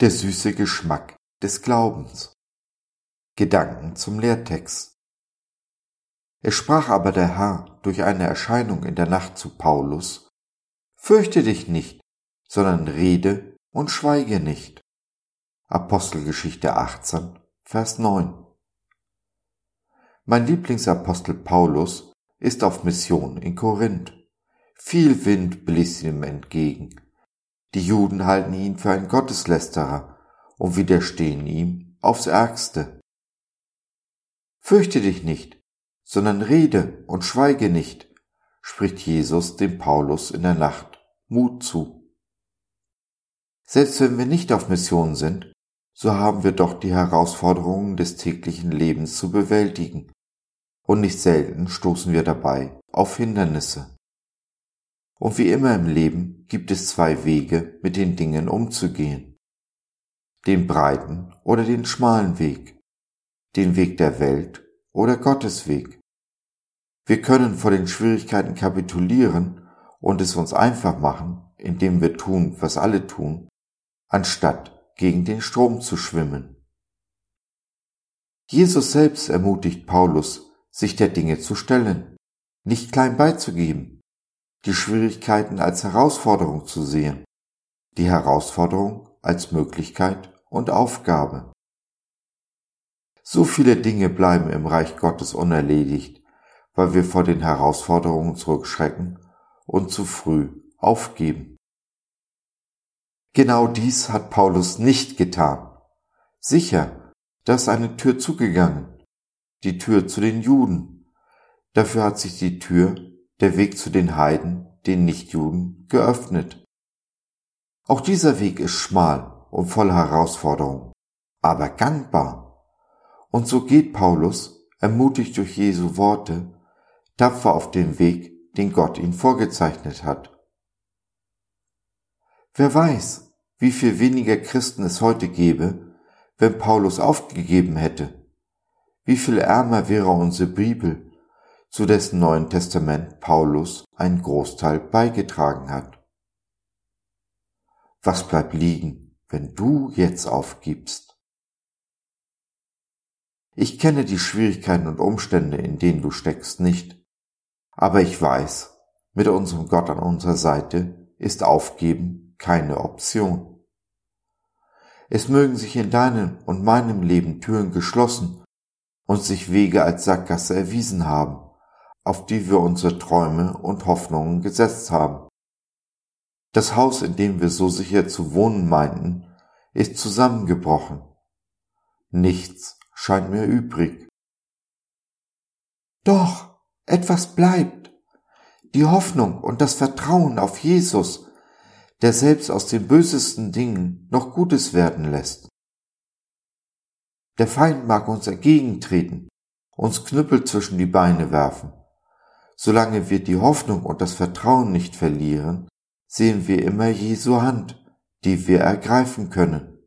Der süße Geschmack des Glaubens. Gedanken zum Lehrtext. Es sprach aber der Herr durch eine Erscheinung in der Nacht zu Paulus, Fürchte dich nicht, sondern rede und schweige nicht. Apostelgeschichte 18, Vers 9. Mein Lieblingsapostel Paulus ist auf Mission in Korinth. Viel Wind bläst ihm entgegen. Die Juden halten ihn für einen Gotteslästerer und widerstehen ihm aufs Ärgste. Fürchte dich nicht, sondern rede und schweige nicht, spricht Jesus dem Paulus in der Nacht Mut zu. Selbst wenn wir nicht auf Mission sind, so haben wir doch die Herausforderungen des täglichen Lebens zu bewältigen, und nicht selten stoßen wir dabei auf Hindernisse. Und wie immer im Leben gibt es zwei Wege, mit den Dingen umzugehen. Den breiten oder den schmalen Weg, den Weg der Welt oder Gottes Weg. Wir können vor den Schwierigkeiten kapitulieren und es uns einfach machen, indem wir tun, was alle tun, anstatt gegen den Strom zu schwimmen. Jesus selbst ermutigt Paulus, sich der Dinge zu stellen, nicht klein beizugeben, die Schwierigkeiten als Herausforderung zu sehen, die Herausforderung als Möglichkeit und Aufgabe. So viele Dinge bleiben im Reich Gottes unerledigt, weil wir vor den Herausforderungen zurückschrecken und zu früh aufgeben. Genau dies hat Paulus nicht getan. Sicher, da ist eine Tür zugegangen, die Tür zu den Juden. Dafür hat sich die Tür der Weg zu den Heiden, den Nichtjuden, geöffnet. Auch dieser Weg ist schmal und voll Herausforderungen, aber gangbar. Und so geht Paulus, ermutigt durch Jesu Worte, tapfer auf den Weg, den Gott ihn vorgezeichnet hat. Wer weiß, wie viel weniger Christen es heute gäbe, wenn Paulus aufgegeben hätte. Wie viel ärmer wäre unsere Bibel, zu dessen Neuen Testament Paulus einen Großteil beigetragen hat. Was bleibt liegen, wenn du jetzt aufgibst? Ich kenne die Schwierigkeiten und Umstände, in denen du steckst, nicht, aber ich weiß, mit unserem Gott an unserer Seite ist Aufgeben keine Option. Es mögen sich in deinem und meinem Leben Türen geschlossen und sich Wege als Sackgasse erwiesen haben auf die wir unsere Träume und Hoffnungen gesetzt haben. Das Haus, in dem wir so sicher zu wohnen meinten, ist zusammengebrochen. Nichts scheint mir übrig. Doch, etwas bleibt. Die Hoffnung und das Vertrauen auf Jesus, der selbst aus den bösesten Dingen noch Gutes werden lässt. Der Feind mag uns entgegentreten, uns Knüppel zwischen die Beine werfen, Solange wir die Hoffnung und das Vertrauen nicht verlieren, sehen wir immer Jesu Hand, die wir ergreifen können.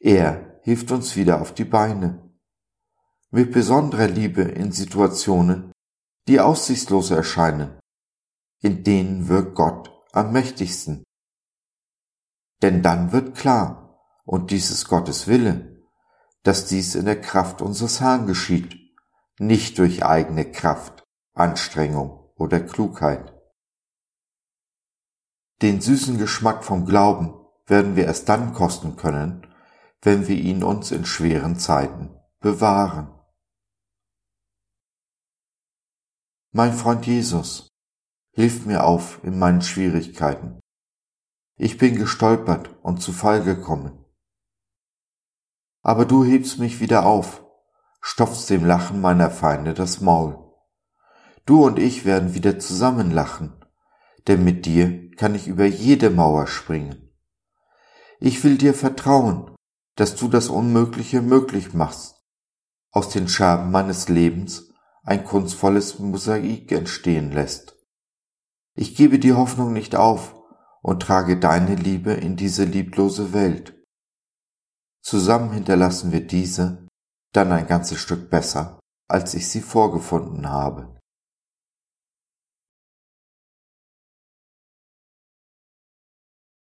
Er hilft uns wieder auf die Beine. Mit besonderer Liebe in Situationen, die aussichtslos erscheinen. In denen wirkt Gott am mächtigsten. Denn dann wird klar, und dies ist Gottes Wille, dass dies in der Kraft unseres Herrn geschieht, nicht durch eigene Kraft, Anstrengung oder Klugheit. Den süßen Geschmack vom Glauben werden wir erst dann kosten können, wenn wir ihn uns in schweren Zeiten bewahren. Mein Freund Jesus, hilf mir auf in meinen Schwierigkeiten. Ich bin gestolpert und zu Fall gekommen. Aber du hebst mich wieder auf, stopfst dem Lachen meiner Feinde das Maul. Du und ich werden wieder zusammen lachen, denn mit dir kann ich über jede Mauer springen. Ich will dir vertrauen, dass du das Unmögliche möglich machst, aus den Scherben meines Lebens ein kunstvolles Mosaik entstehen lässt. Ich gebe die Hoffnung nicht auf und trage deine Liebe in diese lieblose Welt. Zusammen hinterlassen wir diese dann ein ganzes Stück besser, als ich sie vorgefunden habe.